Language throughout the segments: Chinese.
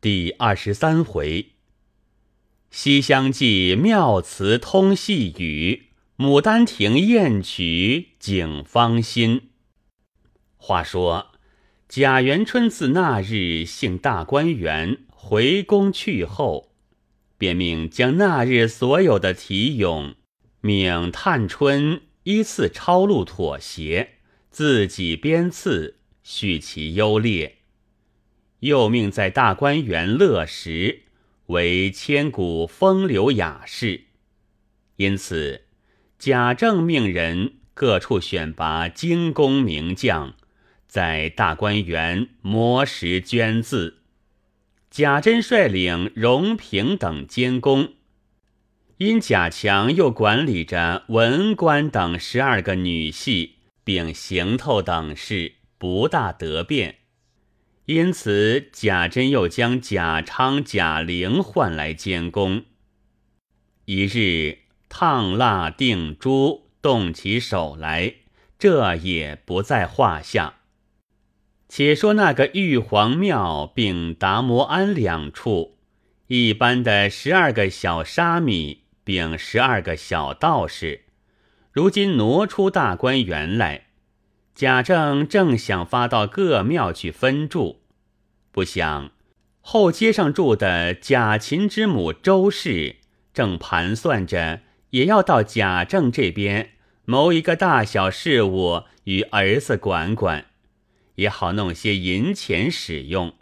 第二十三回，《西厢记》妙词通细语，《牡丹亭》艳曲景芳心。话说贾元春自那日幸大观园回宫去后，便命将那日所有的题咏，命探春依次抄录妥协，自己编次，叙其优劣。又命在大观园乐时为千古风流雅士，因此贾政命人各处选拔精工名将，在大观园磨石捐字。贾珍率领荣平等监工，因贾强又管理着文官等十二个女系，并行头等事，不大得便。因此，贾珍又将贾昌、贾玲唤来监工。一日烫蜡定珠，动起手来，这也不在话下。且说那个玉皇庙并达摩庵两处，一般的十二个小沙弥，并十二个小道士，如今挪出大观园来。贾政正想发到各庙去分住，不想后街上住的贾琴之母周氏正盘算着，也要到贾政这边谋一个大小事务与儿子管管，也好弄些银钱使用。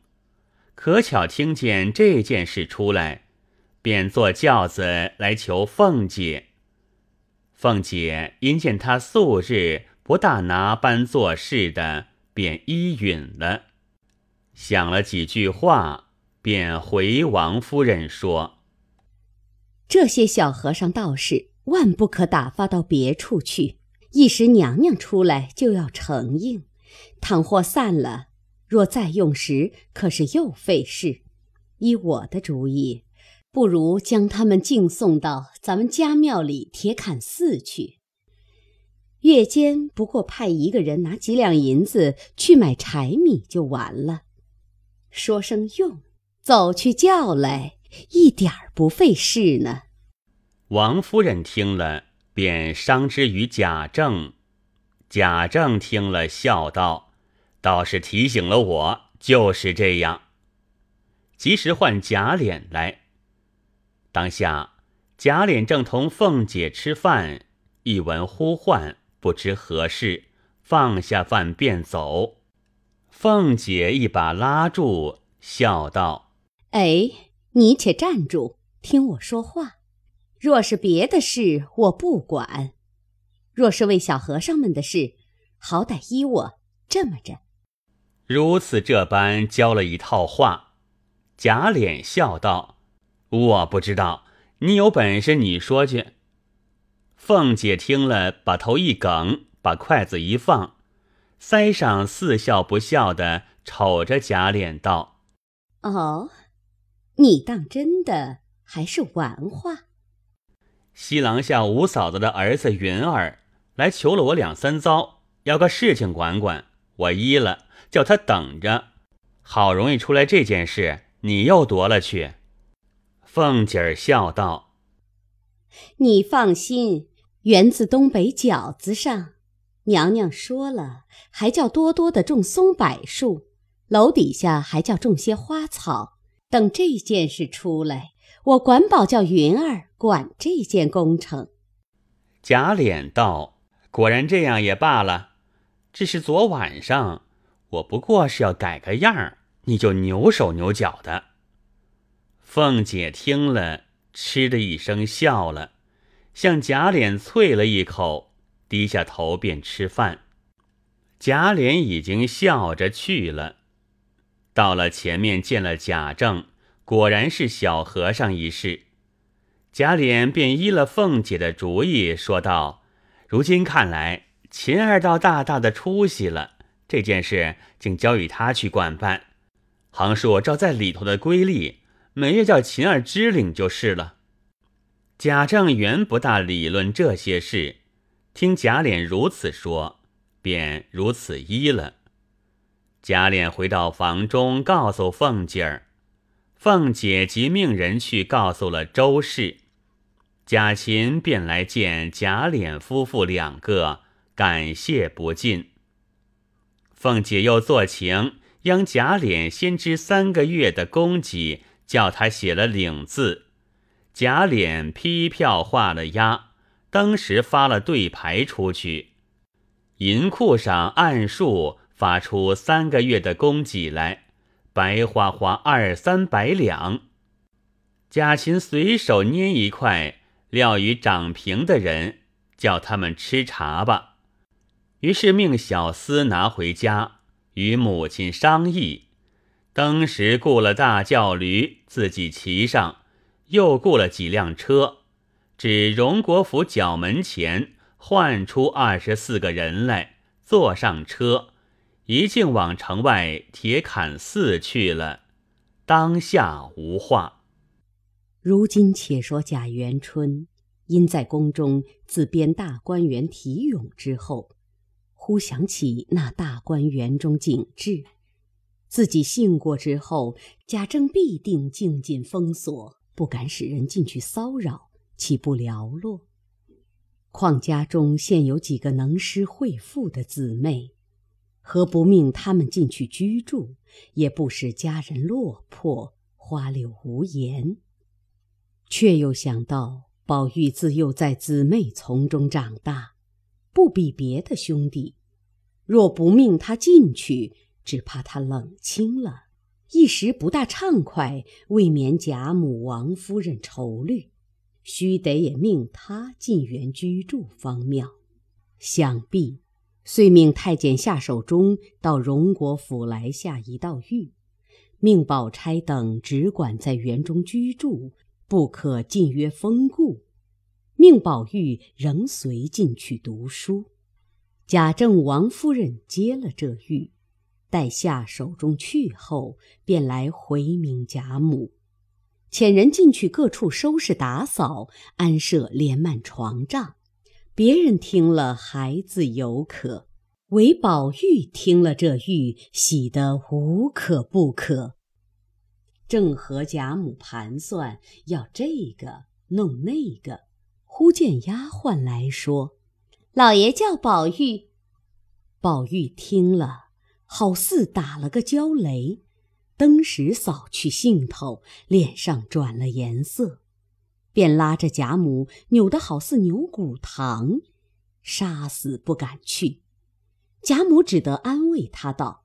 可巧听见这件事出来，便坐轿子来求凤姐。凤姐因见他素日。不大拿班做事的，便依允了。想了几句话，便回王夫人说：“这些小和尚道士，万不可打发到别处去。一时娘娘出来，就要承应；倘或散了，若再用时，可是又费事。依我的主意，不如将他们敬送到咱们家庙里铁槛寺去。”月间不过派一个人拿几两银子去买柴米就完了，说声用，走去叫来，一点儿不费事呢。王夫人听了，便商之于贾政。贾政听了，笑道：“倒是提醒了我，就是这样。”及时唤贾琏来。当下贾琏正同凤姐吃饭，一闻呼唤。不知何事，放下饭便走。凤姐一把拉住，笑道：“哎，你且站住，听我说话。若是别的事，我不管；若是为小和尚们的事，好歹依我这么着。”如此这般教了一套话。贾琏笑道：“我不知道，你有本事你说去。”凤姐听了，把头一梗，把筷子一放，腮上似笑不笑的瞅着贾琏道：“哦，你当真的还是玩话？”西廊下五嫂子的儿子云儿来求了我两三遭，要个事情管管，我依了，叫他等着。好容易出来这件事，你又夺了去。凤姐儿笑道：“你放心。”源自东北饺子上，娘娘说了，还叫多多的种松柏树，楼底下还叫种些花草。等这件事出来，我管保叫云儿管这件工程。贾琏道：“果然这样也罢了，只是昨晚上我不过是要改个样儿，你就扭手扭脚的。”凤姐听了，嗤的一声笑了。向贾琏啐了一口，低下头便吃饭。贾琏已经笑着去了。到了前面见了贾政，果然是小和尚一事。贾琏便依了凤姐的主意，说道：“如今看来，秦二道大大的出息了。这件事竟交与他去管办。行数照在里头的规例，每月叫秦二支领就是了。”贾政原不大理论这些事，听贾琏如此说，便如此依了。贾琏回到房中，告诉凤姐儿，凤姐即命人去告诉了周氏，贾琴便来见贾琏夫妇两个，感谢不尽。凤姐又作情，央贾琏先知三个月的供给，叫他写了领字。贾琏批票画了押，当时发了对牌出去，银库上按数发出三个月的供给来，白花花二三百两。贾琴随手捏一块，撂与掌平的人，叫他们吃茶吧。于是命小厮拿回家，与母亲商议。当时雇了大轿驴，自己骑上。又雇了几辆车，指荣国府角门前，唤出二十四个人来，坐上车，一径往城外铁槛寺去了。当下无话。如今且说贾元春，因在宫中自编大观园题咏之后，忽想起那大观园中景致，自己幸过之后，贾政必定静静封锁。不敢使人进去骚扰，岂不寥落？况家中现有几个能诗会赋的姊妹，何不命他们进去居住，也不使家人落魄，花柳无言？却又想到宝玉自幼在姊妹丛中长大，不比别的兄弟，若不命他进去，只怕他冷清了。一时不大畅快，未免贾母、王夫人愁虑，须得也命他进园居住方妙。想必遂命太监下手中到荣国府来下一道谕，命宝钗等只管在园中居住，不可进约封故。命宝玉仍随进去读书。贾政、王夫人接了这谕。待下手中去后，便来回明贾母，遣人进去各处收拾打扫，安设连幔床帐。别人听了还自有可，唯宝玉听了这玉，喜得无可不可。正和贾母盘算要这个弄那个，忽见丫鬟来说：“老爷叫宝玉。”宝玉听了。好似打了个焦雷，登时扫去兴头，脸上转了颜色，便拉着贾母扭得好似牛骨糖，杀死不敢去。贾母只得安慰他道：“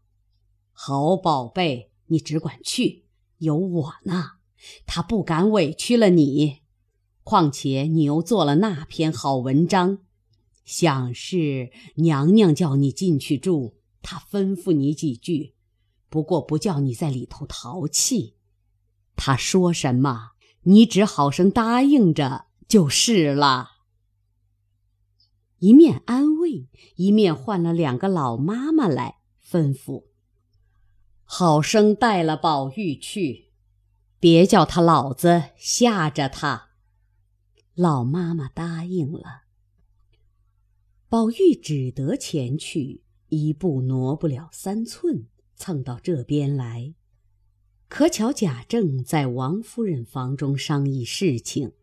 好宝贝，你只管去，有我呢。他不敢委屈了你。况且你又做了那篇好文章，想是娘娘叫你进去住。”她吩咐你几句，不过不叫你在里头淘气。他说什么，你只好生答应着就是了。一面安慰，一面唤了两个老妈妈来，吩咐：好生带了宝玉去，别叫他老子吓着他。老妈妈答应了，宝玉只得前去。一步挪不了三寸，蹭到这边来。可巧贾政在王夫人房中商议事情，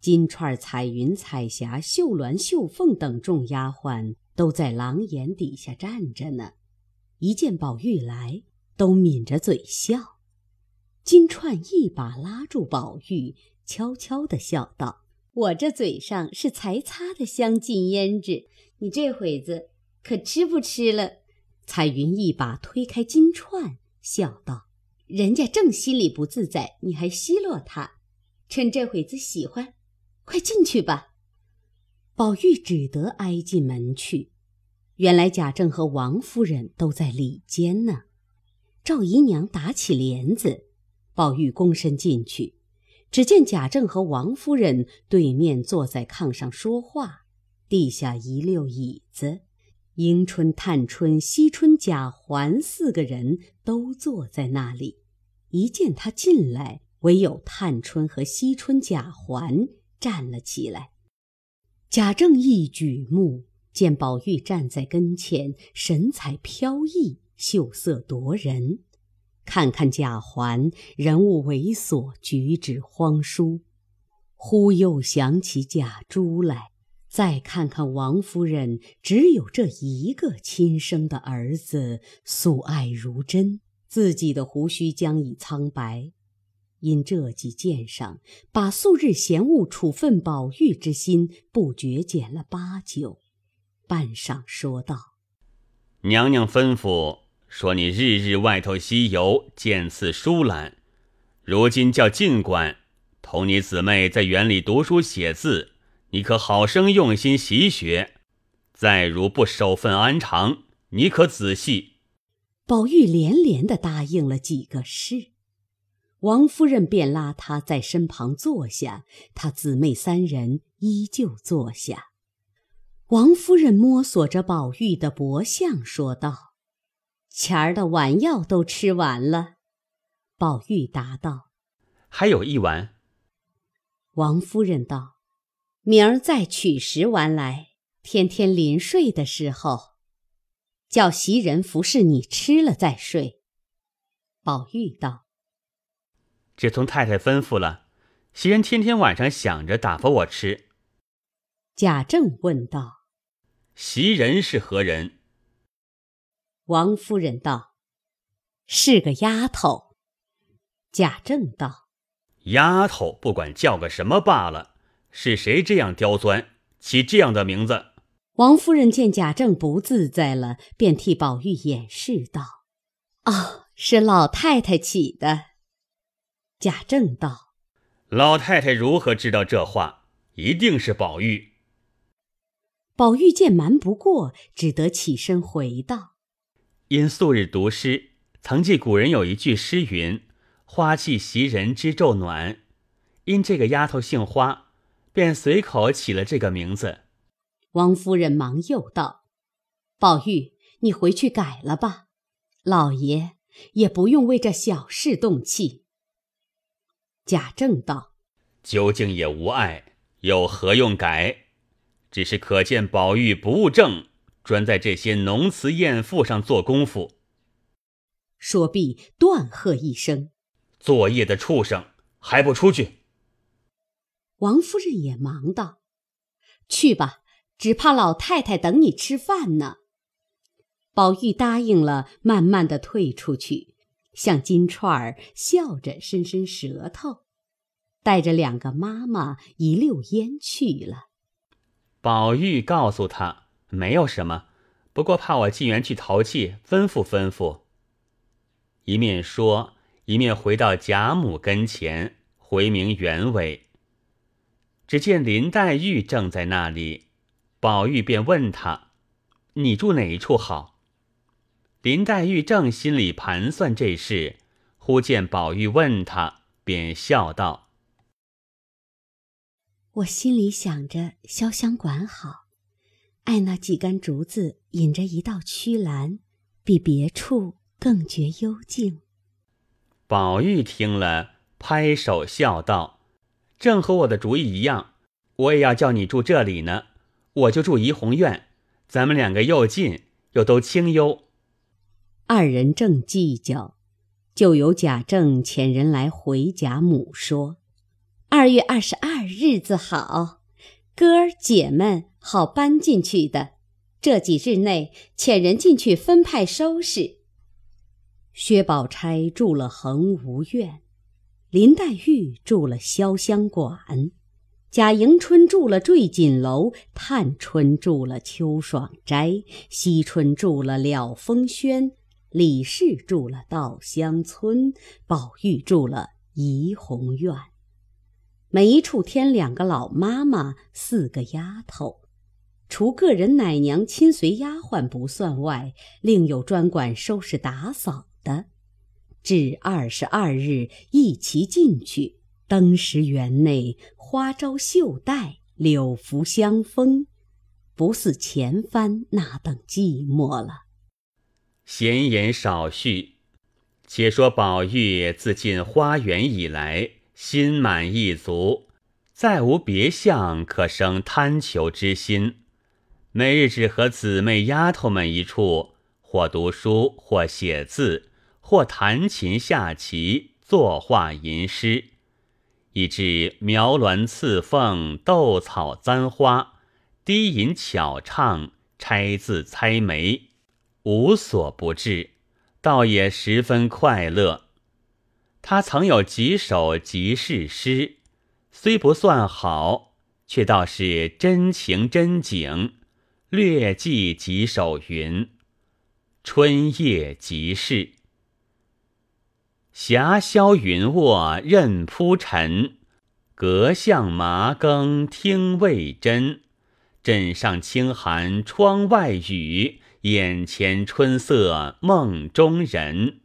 金钏、彩云、彩霞、秀鸾、秀凤等众丫鬟都在廊檐底下站着呢。一见宝玉来，都抿着嘴笑。金钏一把拉住宝玉，悄悄地笑道：“我这嘴上是才擦的香浸胭脂，你这会子。”可吃不吃了？彩云一把推开金钏，笑道：“人家正心里不自在，你还奚落他？趁这会子喜欢，快进去吧。”宝玉只得挨进门去。原来贾政和王夫人都在里间呢。赵姨娘打起帘子，宝玉躬身进去，只见贾政和王夫人对面坐在炕上说话，地下一溜椅子。迎春、探春、惜春、贾环四个人都坐在那里。一见他进来，唯有探春和惜春、贾环站了起来。贾政一举目，见宝玉站在跟前，神采飘逸，秀色夺人，看看贾环，人物猥琐，举止荒疏，忽又想起贾珠来。再看看王夫人，只有这一个亲生的儿子，素爱如真，自己的胡须将已苍白。因这几件上，把素日嫌恶处分宝玉之心，不觉减了八九。半晌说道：“娘娘吩咐说，你日日外头西游，见次疏懒。如今叫尽管同你姊妹在园里读书写字。”你可好生用心习学，再如不守份安常，你可仔细。宝玉连连的答应了几个是，王夫人便拉他在身旁坐下，他姊妹三人依旧坐下。王夫人摸索着宝玉的脖项，说道：“前儿的丸药都吃完了。”宝玉答道：“还有一丸。”王夫人道。明儿再取十丸来，天天临睡的时候，叫袭人服侍你吃了再睡。宝玉道：“只从太太吩咐了，袭人天天晚上想着打发我吃。”贾政问道：“袭人是何人？”王夫人道：“是个丫头。”贾政道：“丫头不管叫个什么罢了。”是谁这样刁钻，起这样的名字？王夫人见贾政不自在了，便替宝玉掩饰道：“哦，是老太太起的。”贾政道：“老太太如何知道这话？一定是宝玉。”宝玉见瞒不过，只得起身回道：“因素日读诗，曾记古人有一句诗云：‘花气袭人知昼暖’，因这个丫头姓花。”便随口起了这个名字。王夫人忙又道：“宝玉，你回去改了吧，老爷也不用为这小事动气。”贾政道：“究竟也无碍，有何用改？只是可见宝玉不务正，专在这些浓词艳赋上做功夫。”说毕，断喝一声：“作业的畜生，还不出去！”王夫人也忙道：“去吧，只怕老太太等你吃饭呢。”宝玉答应了，慢慢的退出去，向金钏儿笑着伸伸舌头，带着两个妈妈一溜烟去了。宝玉告诉他：“没有什么，不过怕我进园去淘气，吩咐吩咐。”一面说，一面回到贾母跟前，回明原委。只见林黛玉正在那里，宝玉便问她：“你住哪一处好？”林黛玉正心里盘算这事，忽见宝玉问她，便笑道：“我心里想着潇湘馆好，爱那几根竹子引着一道曲栏，比别处更觉幽静。”宝玉听了，拍手笑道。正和我的主意一样，我也要叫你住这里呢。我就住怡红院，咱们两个又近又都清幽。二人正计较，就有贾政遣人来回贾母说：“二月二十二日子好，哥儿姐们好搬进去的。这几日内遣人进去分派收拾。”薛宝钗住了恒芜院。林黛玉住了潇湘馆，贾迎春住了坠锦楼，探春住了秋爽斋，惜春住了了风轩，李氏住了稻香村，宝玉住了怡红院。每一处添两个老妈妈，四个丫头，除个人奶娘、亲随丫鬟不算外，另有专管收拾打扫的。至二十二日，一齐进去。登时园内花招绣带，柳拂香风，不似前番那等寂寞了。闲言少叙，且说宝玉自进花园以来，心满意足，再无别项可生贪求之心。每日只和姊妹丫头们一处，或读书，或写字。或弹琴下棋，作画吟诗，以致描鸾刺凤、斗草簪花、低吟巧唱、拆字猜眉，无所不至，倒也十分快乐。他曾有几首即事诗，虽不算好，却倒是真情真景。略记几首云：春夜即事。霞霄云卧任铺陈，阁向麻更听未真。枕上清寒窗外雨，眼前春色梦中人。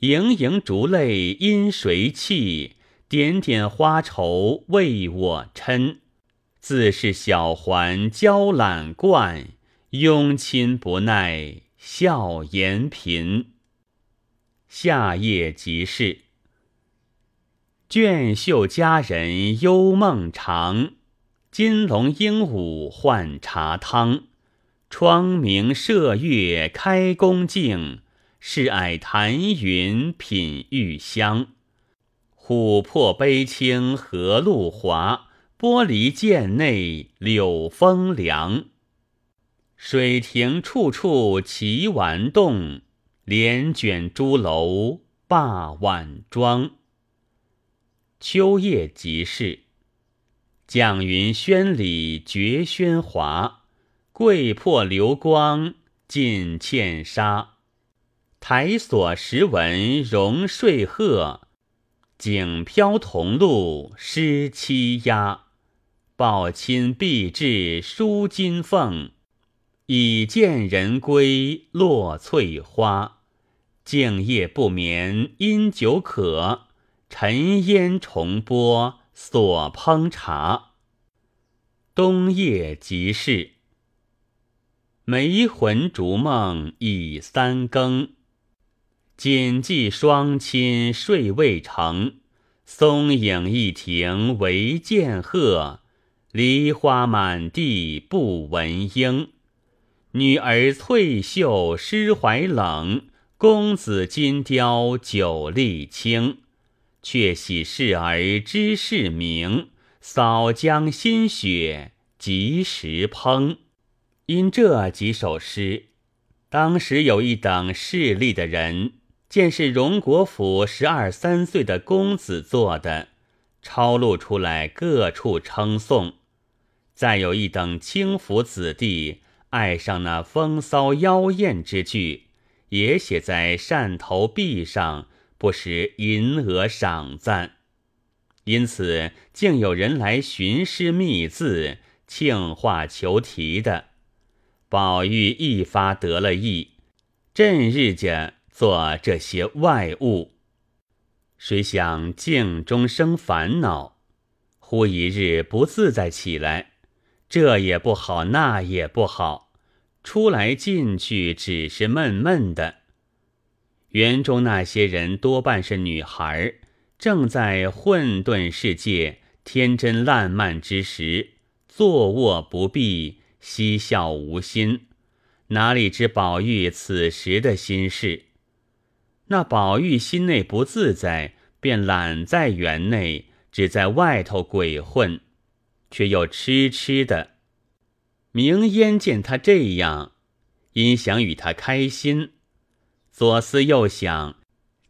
盈盈烛泪因谁泣？点点花愁为我嗔。自是小环娇懒惯，拥亲不耐笑颜贫。夏夜即事，卷袖佳人幽梦长，金龙鹦鹉换茶汤。窗明射月开宫镜，试霭檀云品玉香。琥珀杯清荷露滑。玻璃剑内柳风凉，水亭处处奇玩动，帘卷朱楼罢晚妆。秋夜即事，绛云轩里绝喧哗，桂魄流光尽茜纱。台锁石纹融睡鹤，景飘桐露湿栖鸦。抱亲必至舒金凤，已见人归落翠花。静夜不眠因酒渴，沉烟重播所烹茶。冬夜即事，梅魂逐梦已三更。谨记双亲睡未成，松影一庭唯见鹤。梨花满地不闻莺，女儿翠袖湿怀冷，公子金貂酒力轻。却喜事儿知事明，扫将新雪及时烹。因这几首诗，当时有一等势力的人，见是荣国府十二三岁的公子做的，抄录出来，各处称颂。再有一等轻浮子弟爱上那风骚妖艳之句，也写在扇头壁上，不时吟额赏赞。因此，竟有人来寻诗觅字、庆画求题的。宝玉一发得了意，正日家做这些外物，谁想镜中生烦恼，忽一日不自在起来。这也不好，那也不好，出来进去只是闷闷的。园中那些人多半是女孩，正在混沌世界天真烂漫之时，坐卧不避，嬉笑无心，哪里知宝玉此时的心事？那宝玉心内不自在，便懒在园内，只在外头鬼混。却又痴痴的。明烟见他这样，因想与他开心，左思右想，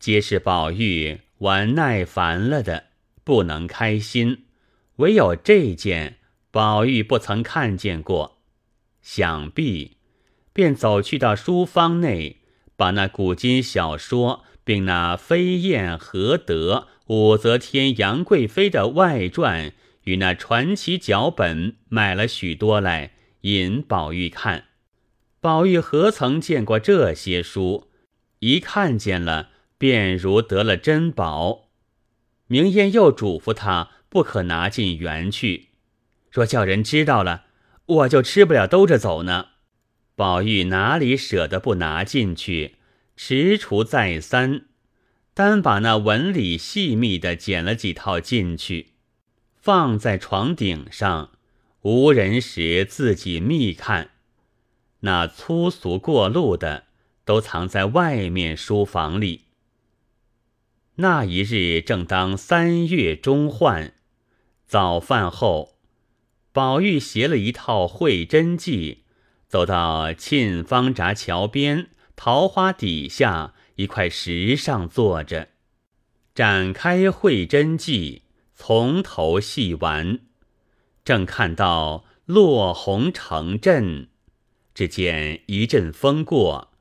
皆是宝玉玩耐烦了的，不能开心。唯有这件，宝玉不曾看见过，想必便走去到书坊内，把那古今小说，并那飞燕何德、武则天、杨贵妃的外传。与那传奇脚本买了许多来引宝玉看，宝玉何曾见过这些书？一看见了，便如得了珍宝。明烟又嘱咐他不可拿进园去，若叫人知道了，我就吃不了兜着走呢。宝玉哪里舍得不拿进去？踟蹰再三，单把那纹理细密的捡了几套进去。放在床顶上，无人时自己密看。那粗俗过路的，都藏在外面书房里。那一日正当三月中换，早饭后，宝玉携了一套会真记，走到沁芳闸桥边桃花底下一块石上坐着，展开会真记，从头细玩。正看到落红成阵，只见一阵风过，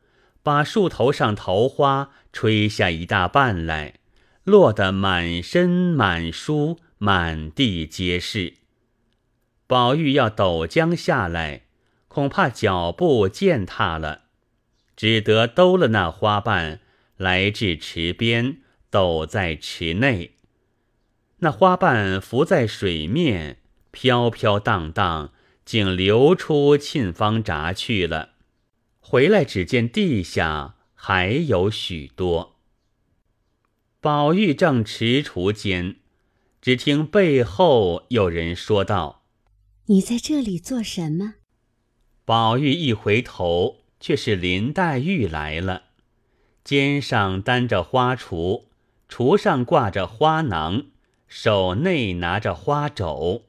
把树头上桃花吹下一大半来，落得满身满书满地皆是。宝玉要陡将下来，恐怕脚步践踏了，只得兜了那花瓣来至池边，抖在池内。那花瓣浮在水面。飘飘荡荡，竟流出沁芳闸去了。回来只见地下还有许多。宝玉正踟蹰间，只听背后有人说道：“你在这里做什么？”宝玉一回头，却是林黛玉来了，肩上担着花锄，锄上挂着花囊，手内拿着花帚。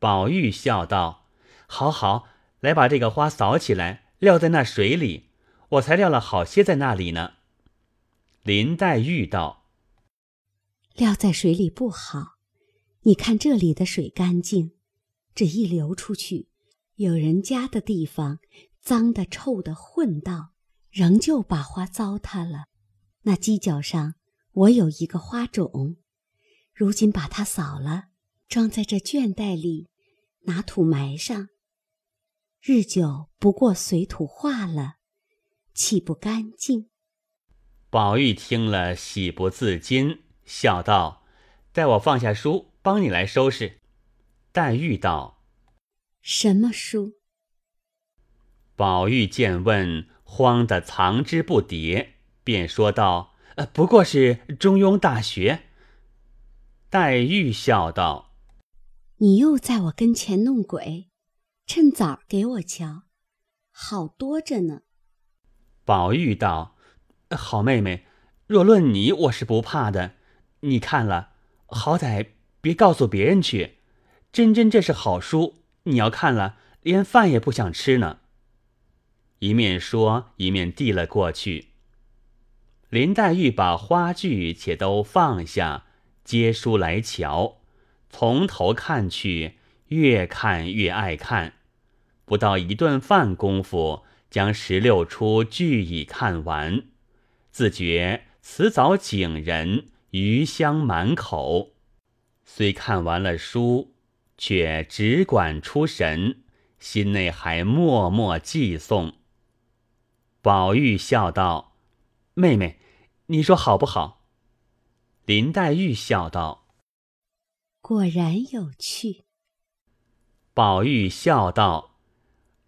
宝玉笑道：“好好，来把这个花扫起来，撂在那水里。我才撂了好些在那里呢。”林黛玉道：“撂在水里不好，你看这里的水干净，这一流出去，有人家的地方，脏的、臭的混到，仍旧把花糟蹋了。那犄角上我有一个花种，如今把它扫了，装在这绢袋里。”拿土埋上，日久不过随土化了，岂不干净？宝玉听了，喜不自禁，笑道：“待我放下书，帮你来收拾。”黛玉道：“什么书？”宝玉见问，慌得藏之不迭，便说道：“呃，不过是《中庸》大学。”黛玉笑道。你又在我跟前弄鬼，趁早给我瞧，好多着呢。宝玉道：“好妹妹，若论你，我是不怕的。你看了，好歹别告诉别人去。真真这是好书，你要看了，连饭也不想吃呢。”一面说，一面递了过去。林黛玉把花具且都放下，接书来瞧。从头看去，越看越爱看，不到一顿饭功夫，将十六出俱已看完，自觉词藻景人，余香满口。虽看完了书，却只管出神，心内还默默记诵。宝玉笑道：“妹妹，你说好不好？”林黛玉笑道。果然有趣。宝玉笑道：“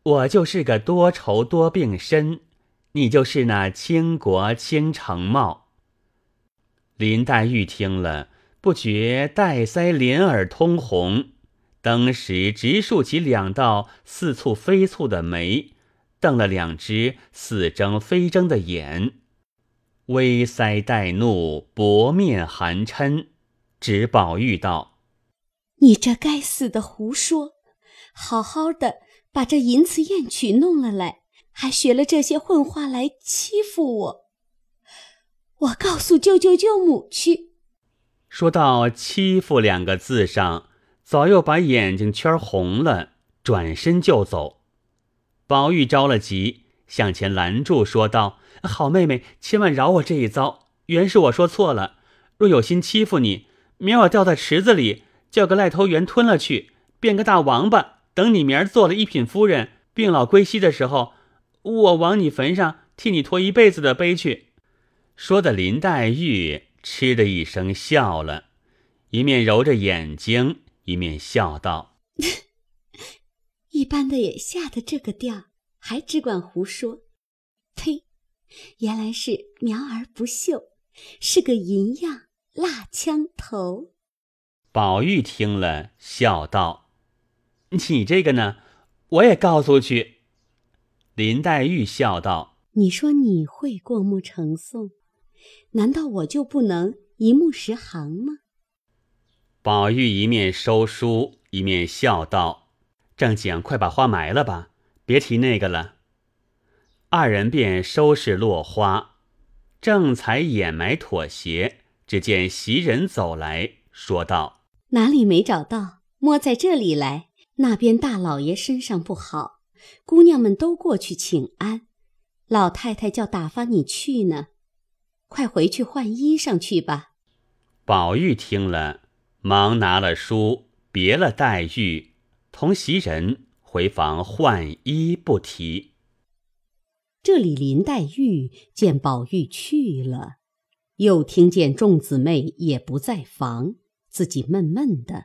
我就是个多愁多病身，你就是那倾国倾城貌。”林黛玉听了，不觉带腮连耳通红，当时直竖起两道似蹙非蹙的眉，瞪了两只似睁非睁的眼，微腮带怒，薄面含嗔，指宝玉道。你这该死的胡说！好好的把这淫词艳曲弄了来，还学了这些混话来欺负我。我告诉舅舅舅母去。说到“欺负”两个字上，早又把眼睛圈红了，转身就走。宝玉着了急，向前拦住，说道：“好妹妹，千万饶我这一遭，原是我说错了。若有心欺负你，明儿我掉在池子里。”叫个赖头猿吞了去，变个大王八。等你明儿做了一品夫人，病老归西的时候，我往你坟上替你驮一辈子的碑去。说的林黛玉嗤的一声笑了，一面揉着眼睛，一面笑道：“一般的也下的这个调，还只管胡说。呸！原来是苗而不秀，是个银样蜡枪头。”宝玉听了，笑道：“你这个呢，我也告诉去。”林黛玉笑道：“你说你会过目成诵，难道我就不能一目十行吗？宝玉一面收书，一面笑道：“正经，快把花埋了吧，别提那个了。”二人便收拾落花，正才掩埋妥协，只见袭人走来说道：“哪里没找到？摸在这里来。那边大老爷身上不好，姑娘们都过去请安。老太太叫打发你去呢，快回去换衣裳去吧。”宝玉听了，忙拿了书，别了黛玉，同袭人回房换衣，不提。这里林黛玉见宝玉去了，又听见众姊妹也不在房，自己闷闷的，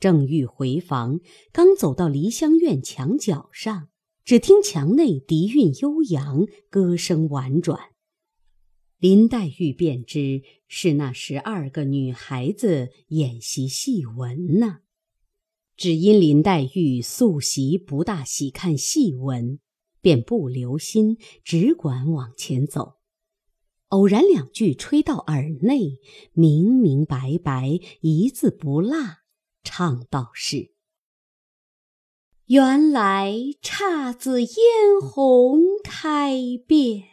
正欲回房，刚走到梨香院墙角上，只听墙内笛韵悠扬，歌声婉转，林黛玉便知是那十二个女孩子演习戏文呢。只因林黛玉素习不大喜看戏文。便不留心，只管往前走。偶然两句吹到耳内，明明白白，一字不落，唱道是：“原来姹紫嫣红开遍，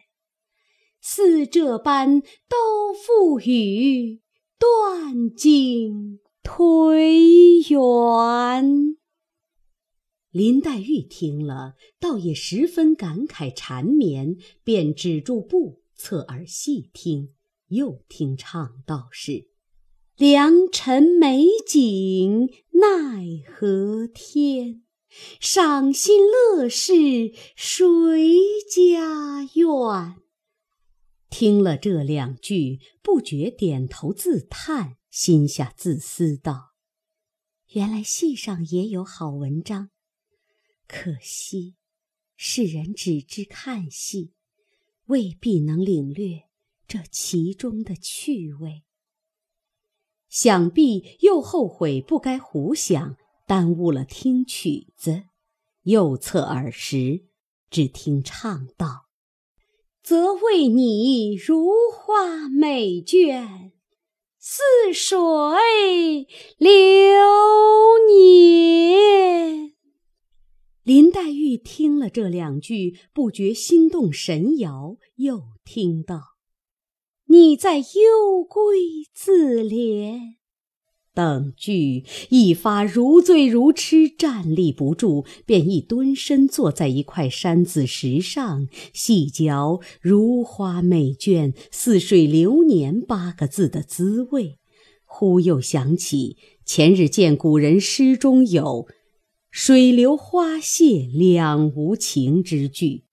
似这般都付与断井颓垣。”林黛玉听了，倒也十分感慨缠绵，便止住步，侧耳细听，又听唱道是：“良辰美景奈何天，赏心乐事谁家院？”听了这两句，不觉点头自叹，心下自私道：“原来戏上也有好文章。”可惜，世人只知看戏，未必能领略这其中的趣味。想必又后悔不该胡想，耽误了听曲子。又侧耳时，只听唱道：“则为你如花美眷，似水流年。”林黛玉听了这两句，不觉心动神摇，又听到“你在幽闺自怜”等句，一发如醉如痴，站立不住，便一蹲身坐在一块山子石上，细嚼“如花美眷，似水流年”八个字的滋味。忽又想起前日见古人诗中有。水流花谢两无情之句，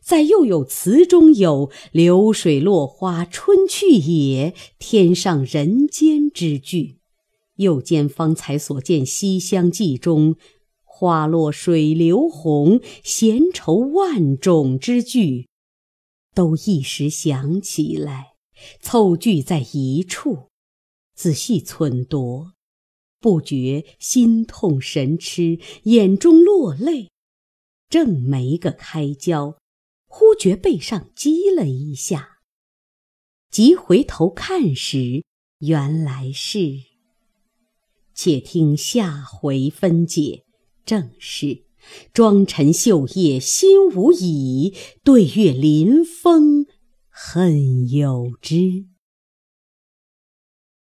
再又有词中有流水落花春去也，天上人间之句，又兼方才所见《西厢记》中花落水流红，闲愁万种之句，都一时想起来，凑聚在一处，仔细忖度。不觉心痛神痴，眼中落泪，正没个开交，忽觉背上击了一下，急回头看时，原来是。且听下回分解，正是妆陈绣叶心无已，对月临风恨有之。